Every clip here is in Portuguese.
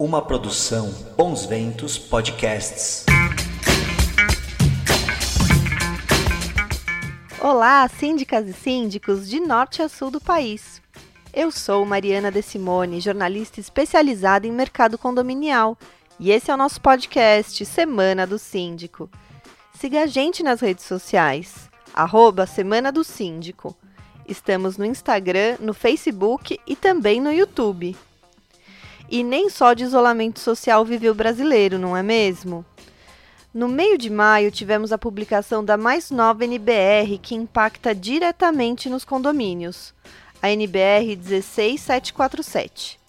Uma produção Bons Ventos Podcasts. Olá, síndicas e síndicos de norte a sul do país. Eu sou Mariana De Simone, jornalista especializada em mercado condominial, e esse é o nosso podcast Semana do Síndico. Siga a gente nas redes sociais, arroba Semana do Síndico. Estamos no Instagram, no Facebook e também no YouTube. E nem só de isolamento social vive o brasileiro, não é mesmo? No meio de maio, tivemos a publicação da mais nova NBR que impacta diretamente nos condomínios, a NBR 16747.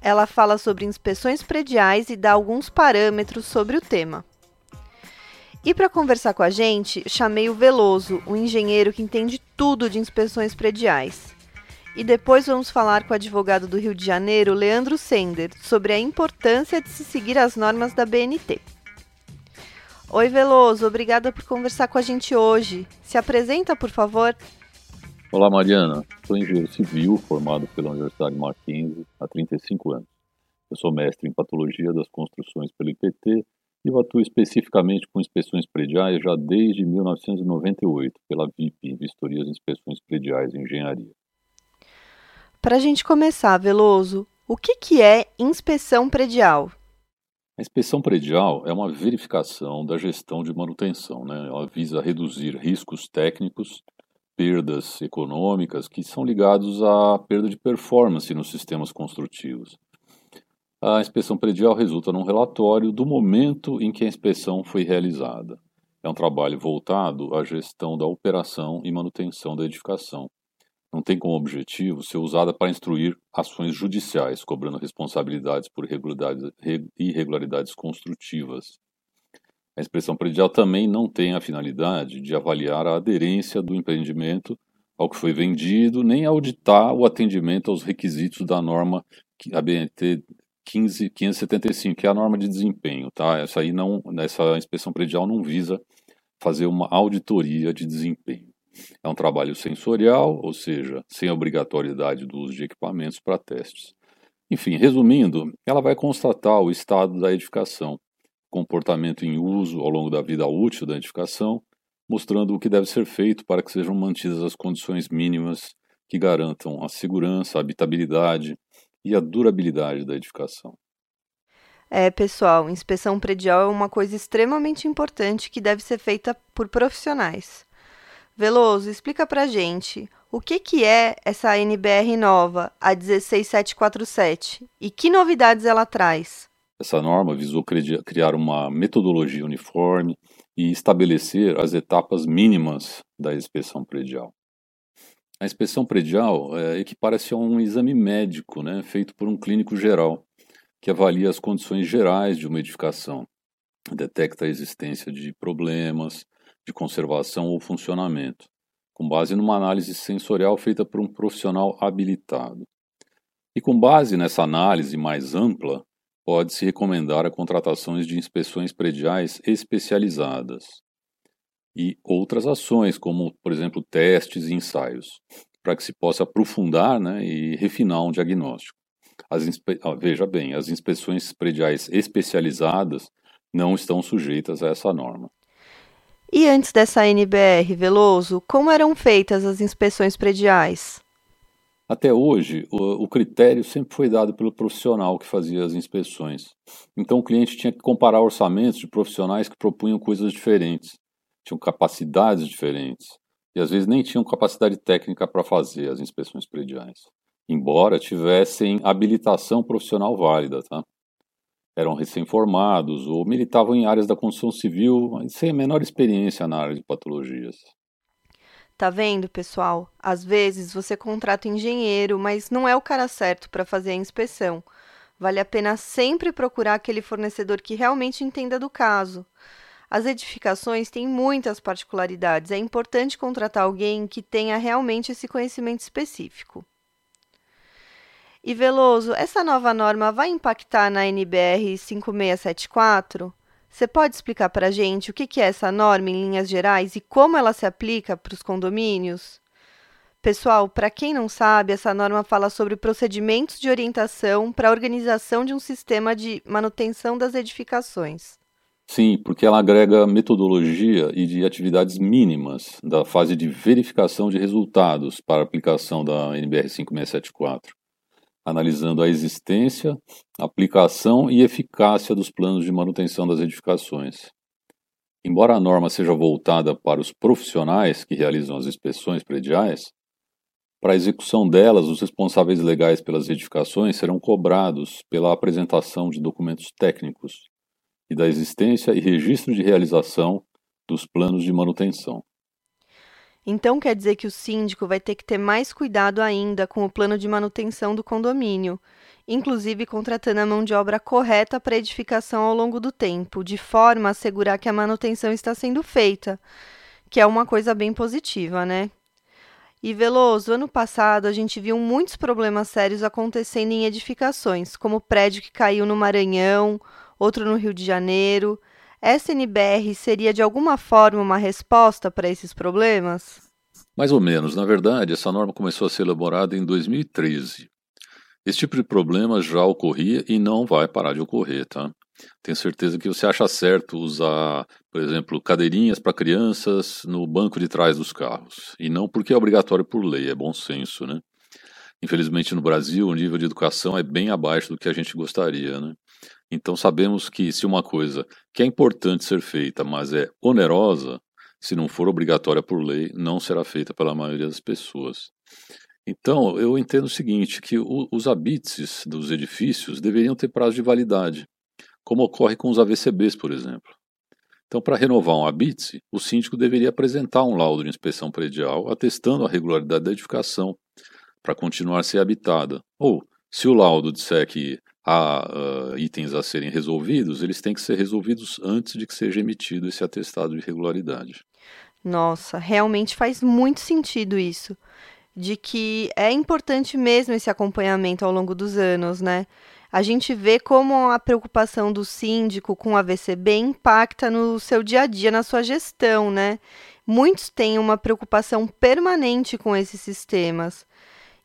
Ela fala sobre inspeções prediais e dá alguns parâmetros sobre o tema. E para conversar com a gente, chamei o Veloso, o engenheiro que entende tudo de inspeções prediais. E depois vamos falar com o advogado do Rio de Janeiro, Leandro Sender, sobre a importância de se seguir as normas da BNT. Oi, Veloso, obrigada por conversar com a gente hoje. Se apresenta, por favor. Olá, Mariana. Sou engenheiro civil formado pela Universidade Mackenzie há 35 anos. Eu sou mestre em patologia das construções pelo IPT e atuo especificamente com inspeções prediais já desde 1998 pela VIP, Vistorias e Inspeções Prediais em Engenharia. Para a gente começar, Veloso, o que, que é inspeção predial? A inspeção predial é uma verificação da gestão de manutenção. Né? Ela visa reduzir riscos técnicos, perdas econômicas que são ligados à perda de performance nos sistemas construtivos. A inspeção predial resulta num relatório do momento em que a inspeção foi realizada. É um trabalho voltado à gestão da operação e manutenção da edificação, não tem como objetivo ser usada para instruir ações judiciais, cobrando responsabilidades por irregularidades, construtivas. A expressão predial também não tem a finalidade de avaliar a aderência do empreendimento ao que foi vendido, nem auditar o atendimento aos requisitos da norma ABNT 15, 575, que é a norma de desempenho, tá? Essa aí não, essa inspeção predial não visa fazer uma auditoria de desempenho. É um trabalho sensorial, ou seja, sem obrigatoriedade do uso de equipamentos para testes. Enfim, resumindo, ela vai constatar o estado da edificação, comportamento em uso ao longo da vida útil da edificação, mostrando o que deve ser feito para que sejam mantidas as condições mínimas que garantam a segurança, a habitabilidade e a durabilidade da edificação. É, pessoal, inspeção predial é uma coisa extremamente importante que deve ser feita por profissionais. Veloso, explica pra gente o que, que é essa NBR nova, a 16747, e que novidades ela traz. Essa norma visou criar uma metodologia uniforme e estabelecer as etapas mínimas da inspeção predial. A inspeção predial é, equipara-se a um exame médico né, feito por um clínico geral, que avalia as condições gerais de uma edificação, detecta a existência de problemas, de conservação ou funcionamento, com base numa análise sensorial feita por um profissional habilitado. E com base nessa análise mais ampla, pode-se recomendar a contratação de inspeções prediais especializadas e outras ações, como, por exemplo, testes e ensaios, para que se possa aprofundar né, e refinar um diagnóstico. Inspe... Ah, veja bem, as inspeções prediais especializadas não estão sujeitas a essa norma. E antes dessa NBR, Veloso, como eram feitas as inspeções prediais? Até hoje, o, o, critério sempre foi dado pelo profissional que fazia as inspeções. Então, o cliente tinha que comparar orçamentos de profissionais que propunham coisas diferentes, tinham capacidades diferentes, e às vezes nem tinham capacidade técnica para fazer as inspeções prediais, embora tivessem habilitação profissional válida. Tá? Eram recém-formados ou militavam em áreas da construção civil sem a menor experiência na área de patologias. Tá vendo, pessoal? Às vezes você contrata um engenheiro, mas não é o cara certo para fazer a inspeção. Vale a pena sempre procurar aquele fornecedor que realmente entenda do caso. As edificações têm muitas particularidades, é importante contratar alguém que tenha realmente esse conhecimento específico. E Veloso, essa nova norma vai impactar na NBR 5674? Você pode explicar para a gente o que é essa norma em linhas gerais e como ela se aplica para os condomínios? Pessoal, para quem não sabe, essa norma fala sobre procedimentos de orientação para a organização de um sistema de manutenção das edificações. Sim, porque ela agrega metodologia e de atividades mínimas da fase de verificação de resultados para a aplicação da NBR 5674, analisando a existência, aplicação e eficácia dos planos de manutenção das edificações. Embora a norma seja voltada para os profissionais que realizam as inspeções prediais, para a execução delas, os responsáveis legais pelas edificações serão cobrados pela apresentação de documentos técnicos e da existência e registro de realização dos planos de manutenção. Então quer dizer que o síndico vai ter que ter mais cuidado ainda com o plano de manutenção do condomínio, inclusive contratando a mão de obra correta para edificação ao longo do tempo, de forma a assegurar que a manutenção está sendo feita, que é uma coisa bem positiva, né? E Veloso, ano passado a gente viu muitos problemas sérios acontecendo em edificações, como o prédio que caiu no Maranhão, outro no Rio de Janeiro. Essa NBR seria de alguma forma uma resposta para esses problemas? Mais ou menos. Na verdade, essa norma começou a ser elaborada em 2013. Esse tipo de problema já ocorria e não vai parar de ocorrer, tá? Tenho certeza que você acha certo usar, por exemplo, cadeirinhas para crianças no banco de trás dos carros. E não porque é obrigatório por lei, é bom senso, né? Infelizmente no Brasil o nível de educação é bem abaixo do que a gente gostaria, né? Então sabemos que se uma coisa que é importante ser feita, mas é onerosa, se não for obrigatória por lei, não será feita pela maioria das pessoas. Então, eu entendo o seguinte, que o, os habites dos edifícios deveriam ter prazo de validade como ocorre com os AVCBs, por exemplo. Então, para renovar um habite, o síndico deveria apresentar um laudo de inspeção predial atestando a regularidade da edificação para continuar a ser habitada. Ou, se o laudo disser que há uh, itens a serem resolvidos, eles têm que ser resolvidos antes de que seja emitido esse atestado de regularidade. Nossa, realmente faz muito sentido isso. De que é importante mesmo esse acompanhamento ao longo dos anos, né? a gente vê como a preocupação do síndico com a VCB impacta no seu dia a dia, na sua gestão, né? Muitos têm uma preocupação permanente com esses sistemas.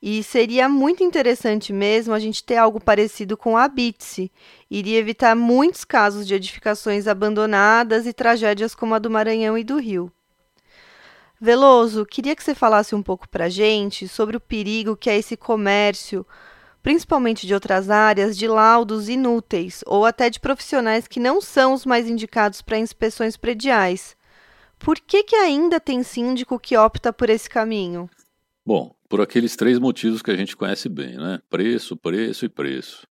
E seria muito interessante mesmo a gente ter algo parecido com a Bitse. Iria evitar muitos casos de edificações abandonadas e tragédias como a do Maranhão e do Rio. Veloso, queria que você falasse um pouco para a gente sobre o perigo que é esse comércio principalmente de outras áreas, de laudos inúteis ou até de profissionais que não são os mais indicados para inspeções prediais. Por que, que ainda tem síndico que opta por esse caminho? Bom, por aqueles três motivos que a gente conhece bem, né? Preço, preço e preço.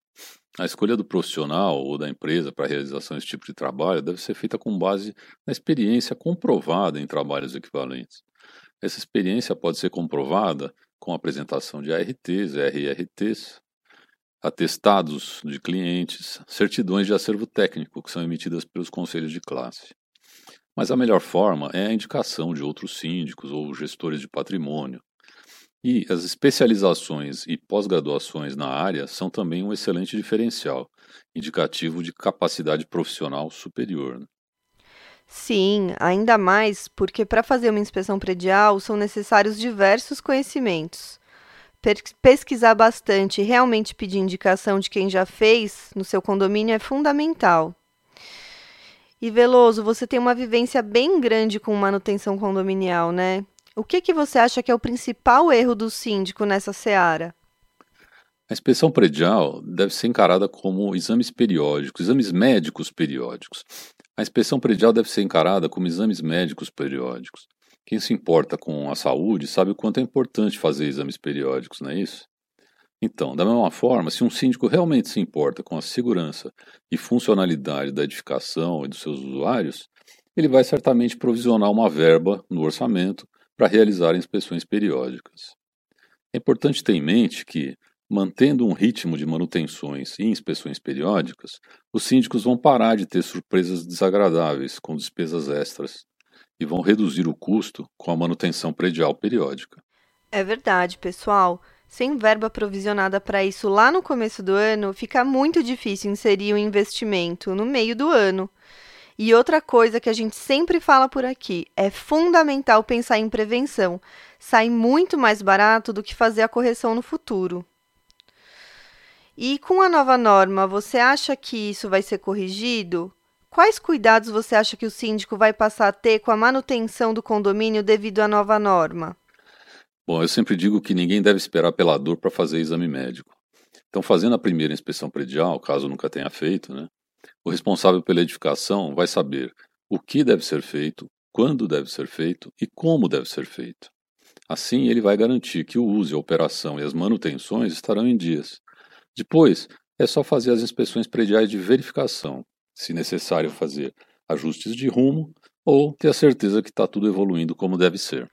A escolha do profissional ou da empresa para a realização desse tipo de trabalho deve ser feita com base na experiência comprovada em trabalhos equivalentes. Essa experiência pode ser comprovada com apresentação de ARTs, RRTs, atestados de clientes, certidões de acervo técnico que são emitidas pelos conselhos de classe. Mas a melhor forma é a indicação de outros síndicos ou gestores de patrimônio. E as especializações e pós-graduações na área são também um excelente diferencial, indicativo de capacidade profissional superior. Né? Sim, ainda mais porque para fazer uma inspeção predial são necessários diversos conhecimentos. Pesquisar bastante e realmente pedir indicação de quem já fez no seu condomínio é fundamental. E Veloso, você tem uma vivência bem grande com manutenção condominial, né? O que, que você acha que é o principal erro do síndico nessa seara? A inspeção predial deve ser encarada como exames periódicos, exames médicos periódicos. A inspeção predial deve ser encarada como exames médicos periódicos. Quem se importa com a saúde sabe o quanto é importante fazer exames periódicos, não é isso? Então, da mesma forma, se um síndico realmente se importa com a segurança e funcionalidade da edificação e dos seus usuários, ele vai certamente provisionar uma verba no orçamento para realizar inspeções periódicas. É importante ter em mente que, Mantendo um ritmo de manutenções e inspeções periódicas, os síndicos vão parar de ter surpresas desagradáveis com despesas extras e vão reduzir o custo com a manutenção predial periódica. É verdade, pessoal. Sem verba provisionada para isso lá no começo do ano, fica muito difícil inserir o um investimento no meio do ano. E outra coisa que a gente sempre fala por aqui, é fundamental pensar em prevenção, sai muito mais barato do que fazer a correção no futuro. E com a nova norma, você acha que isso vai ser corrigido? Quais cuidados você acha que o síndico vai passar a ter com a manutenção do condomínio devido à nova norma? Bom, eu sempre digo que ninguém deve esperar pela dor para fazer exame médico. Então, fazendo a primeira inspeção predial, caso nunca tenha feito, né, o responsável pela edificação vai saber o que deve ser feito, quando deve ser feito e como deve ser feito. Assim, ele vai garantir que o uso, a operação e as manutenções estarão em dias. Depois, é só fazer as inspeções prediais de verificação, se necessário fazer ajustes de rumo ou ter a certeza que está tudo evoluindo como deve ser.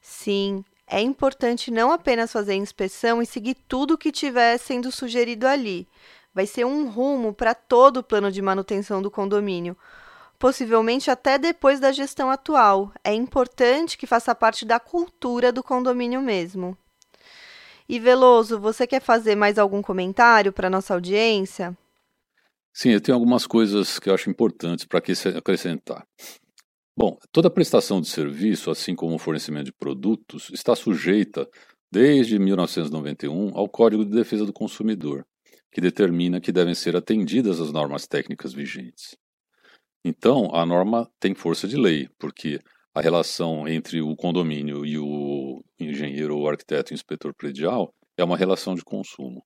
Sim, é importante não apenas fazer a inspeção e seguir tudo o que estiver sendo sugerido ali. Vai ser um rumo para todo o plano de manutenção do condomínio, possivelmente até depois da gestão atual. É importante que faça parte da cultura do condomínio mesmo. E Veloso, você quer fazer mais algum comentário para nossa audiência? Sim, eu tenho algumas coisas que eu acho importantes para acrescentar. Bom, toda prestação de serviço, assim como o fornecimento de produtos, está sujeita, desde 1991, ao Código de Defesa do Consumidor, que determina que devem ser atendidas as normas técnicas vigentes. Então, a norma tem força de lei, porque a relação entre o condomínio e o engenheiro ou arquiteto inspetor predial é uma relação de consumo.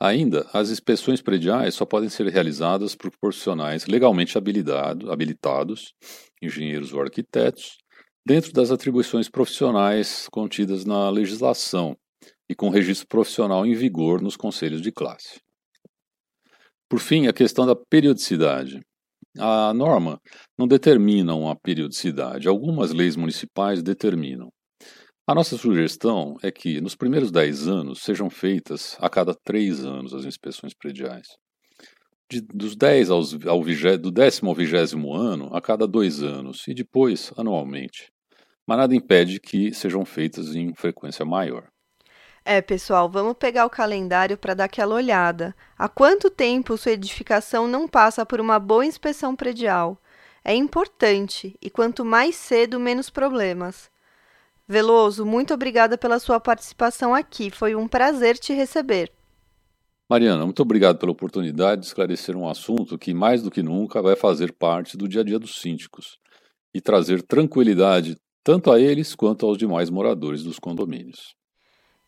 Ainda, as inspeções prediais só podem ser realizadas por profissionais legalmente habilitados, engenheiros ou arquitetos, dentro das atribuições profissionais contidas na legislação e com registro profissional em vigor nos conselhos de classe. Por fim, a questão da periodicidade. A norma não determina uma periodicidade, algumas leis municipais determinam. A nossa sugestão é que, nos primeiros 10 anos, sejam feitas a cada 3 anos as inspeções prediais. De, dos 10 aos, ao vigé, do décimo ao vigésimo ano, a cada dois anos, e depois anualmente. Mas nada impede que sejam feitas em frequência maior. É, pessoal, vamos pegar o calendário para dar aquela olhada. Há quanto tempo sua edificação não passa por uma boa inspeção predial? É importante, e quanto mais cedo, menos problemas. Veloso, muito obrigada pela sua participação aqui. Foi um prazer te receber. Mariana, muito obrigado pela oportunidade de esclarecer um assunto que, mais do que nunca, vai fazer parte do dia a dia dos síndicos e trazer tranquilidade tanto a eles quanto aos demais moradores dos condomínios.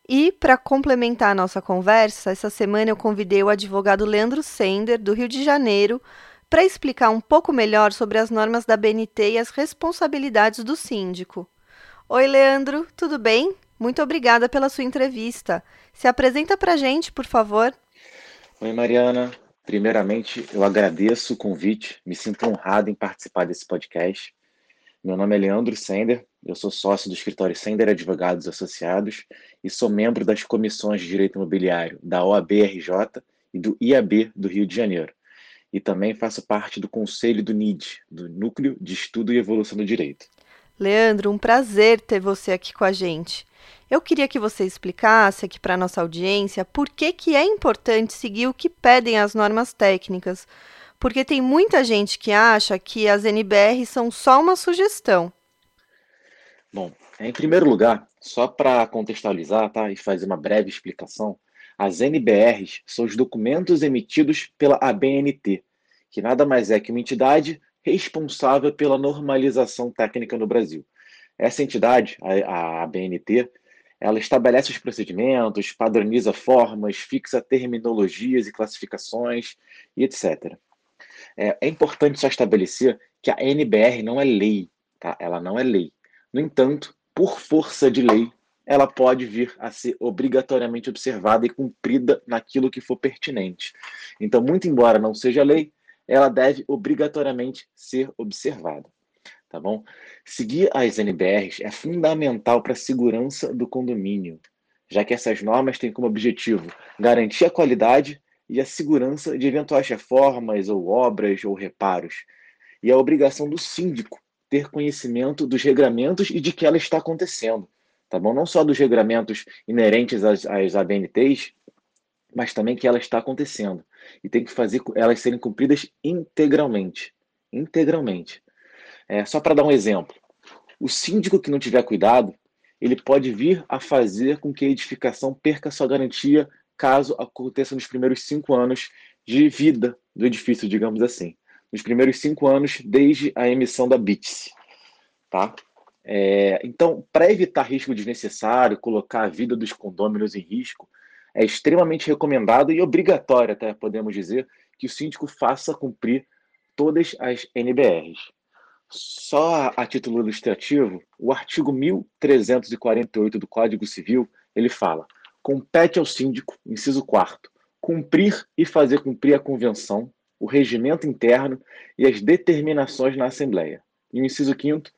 E, para complementar a nossa conversa, essa semana eu convidei o advogado Leandro Sender, do Rio de Janeiro, para explicar um pouco melhor sobre as normas da BNT e as responsabilidades do síndico. Oi, Leandro, tudo bem? Muito obrigada pela sua entrevista. Se apresenta para a gente, por favor. Oi, Mariana. Primeiramente, eu agradeço o convite, me sinto honrado em participar desse podcast. Meu nome é Leandro Sender, eu sou sócio do escritório Sender Advogados Associados e sou membro das comissões de Direito Imobiliário da OAB-RJ e do IAB do Rio de Janeiro. E também faço parte do conselho do NID, do Núcleo de Estudo e Evolução do Direito. Leandro, um prazer ter você aqui com a gente. Eu queria que você explicasse aqui para a nossa audiência por que, que é importante seguir o que pedem as normas técnicas, porque tem muita gente que acha que as NBR são só uma sugestão. Bom, em primeiro lugar, só para contextualizar tá, e fazer uma breve explicação, as NBRs são os documentos emitidos pela ABNT, que nada mais é que uma entidade responsável pela normalização técnica no Brasil. Essa entidade, a, a BNT, ela estabelece os procedimentos, padroniza formas, fixa terminologias e classificações e etc. É, é, importante só estabelecer que a NBR não é lei, tá? Ela não é lei. No entanto, por força de lei, ela pode vir a ser obrigatoriamente observada e cumprida naquilo que for pertinente. Então, muito embora não seja lei, ela deve obrigatoriamente ser observada. Tá bom? Seguir as NBRs é fundamental para a segurança do condomínio, já que essas normas têm como objetivo garantir a qualidade e a segurança de eventuais reformas ou obras ou reparos. E a obrigação do síndico ter conhecimento dos regramentos e de que ela está acontecendo, tá bom? Não só dos regramentos inerentes às, às ABNTs, mas também que ela está acontecendo e tem que fazer elas serem cumpridas integralmente. Integralmente. É, só para dar um exemplo, O síndico que não tiver cuidado, ele pode vir a fazer com que a edificação perca sua garantia caso aconteça nos primeiros cinco anos de vida do edifício, digamos assim. Nos primeiros cinco anos desde a emissão da BITS. Tá? É, então, para evitar risco desnecessário, colocar a vida dos condôminos em risco, é extremamente recomendado e obrigatório, até podemos dizer, que o síndico faça cumprir todas as NBRs. Só a título ilustrativo, o artigo 1348 do Código Civil, ele fala: compete ao síndico, inciso 4 cumprir e fazer cumprir a convenção, o regimento interno e as determinações na Assembleia. E o inciso 5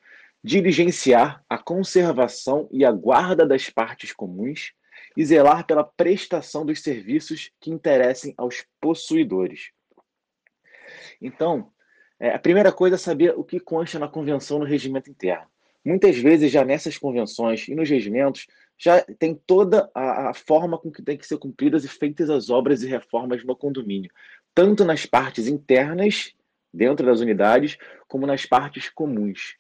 diligenciar a conservação e a guarda das partes comuns e zelar pela prestação dos serviços que interessem aos possuidores. Então, é, a primeira coisa é saber o que consta na convenção no regimento interno. Muitas vezes, já nessas convenções e nos regimentos, já tem toda a, a, forma com que tem que ser cumpridas e feitas as obras e reformas no condomínio, tanto nas partes internas, dentro das unidades, como nas partes comuns.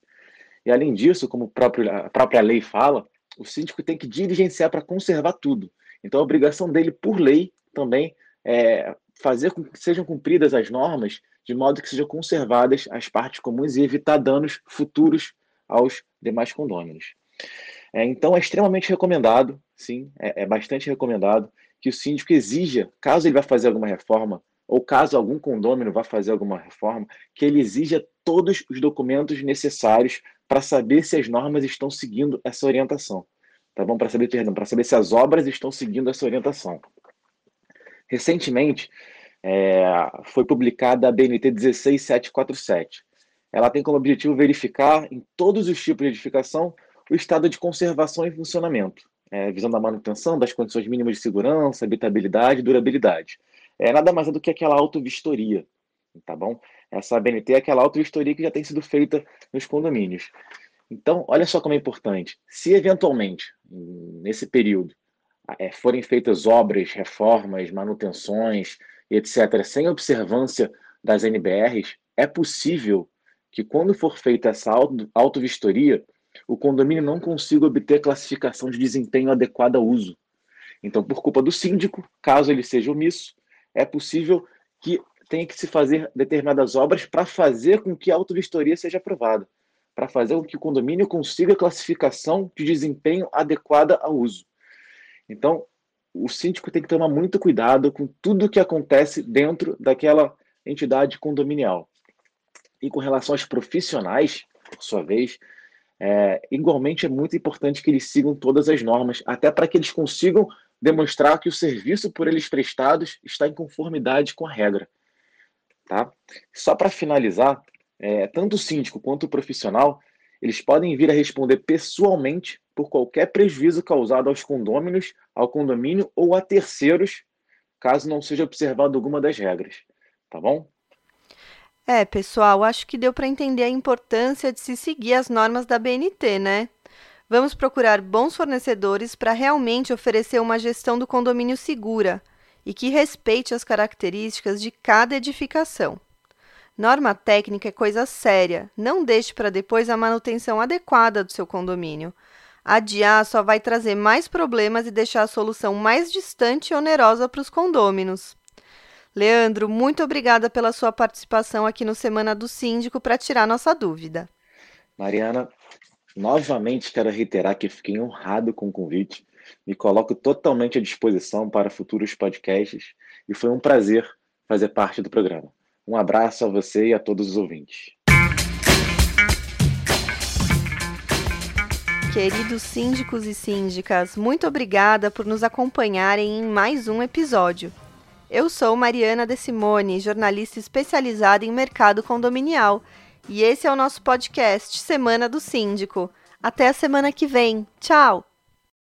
E além disso, como a própria lei fala, o síndico tem que diligenciar para conservar tudo. Então, a obrigação dele, por lei, também é fazer com que sejam cumpridas as normas de modo que sejam conservadas as partes comuns e evitar danos futuros aos demais condôminos. É, então, é extremamente recomendado, sim, é, é, bastante recomendado que o síndico exija, caso ele vá fazer alguma reforma, ou caso algum condômino vá fazer alguma reforma, que ele exija todos os documentos necessários para saber se as normas estão seguindo essa orientação. Tá bom? Para saber, perdão, para saber se as obras estão seguindo essa orientação. Recentemente, é, foi publicada a BNT 16747. Ela tem como objetivo verificar em todos os tipos de edificação o estado de conservação e funcionamento, é, visando a manutenção das condições mínimas de segurança, habitabilidade e durabilidade. É nada mais é do que aquela autovistoria, tá bom? Essa BNT é aquela autovistoria que já tem sido feita nos condomínios. Então, olha só como é importante. Se eventualmente, nesse período, é, forem feitas obras, reformas, manutenções, etc., sem observância das NBRs, é possível que, quando for feita essa auto-vistoria, o condomínio não consiga obter classificação de desempenho adequada ao uso. Então, por culpa do síndico, caso ele seja omisso, é possível que tenha que se fazer determinadas obras para fazer com que a auto-vistoria seja aprovada, para fazer com que o condomínio consiga classificação de desempenho adequada ao uso. Então, o síndico tem que tomar muito cuidado com tudo que acontece dentro daquela entidade condominial. E com relação aos profissionais, por sua vez, é, igualmente é muito importante que eles sigam todas as normas, até para que eles consigam demonstrar que o serviço por eles prestados está em conformidade com a regra. Tá? Só para finalizar, é, tanto o síndico quanto o profissional, eles podem vir a responder pessoalmente por qualquer prejuízo causado aos condôminos, ao condomínio ou a terceiros, caso não seja observado alguma das regras. Tá bom? É, pessoal, acho que deu para entender a importância de se seguir as normas da BNT, né? Vamos procurar bons fornecedores para realmente oferecer uma gestão do condomínio segura e que respeite as características de cada edificação. Norma técnica é coisa séria, não deixe para depois a manutenção adequada do seu condomínio. Adiar só vai trazer mais problemas e deixar a solução mais distante e onerosa para os condôminos. Leandro, muito obrigada pela sua participação aqui no Semana do Síndico para tirar nossa dúvida. Mariana, novamente quero reiterar que fiquei honrado com o convite. Me coloco totalmente à disposição para futuros podcasts e foi um prazer fazer parte do programa. Um abraço a você e a todos os ouvintes. Queridos síndicos e síndicas, muito obrigada por nos acompanharem em mais um episódio. Eu sou Mariana De Simone, jornalista especializada em mercado condominial, e esse é o nosso podcast Semana do Síndico. Até a semana que vem. Tchau!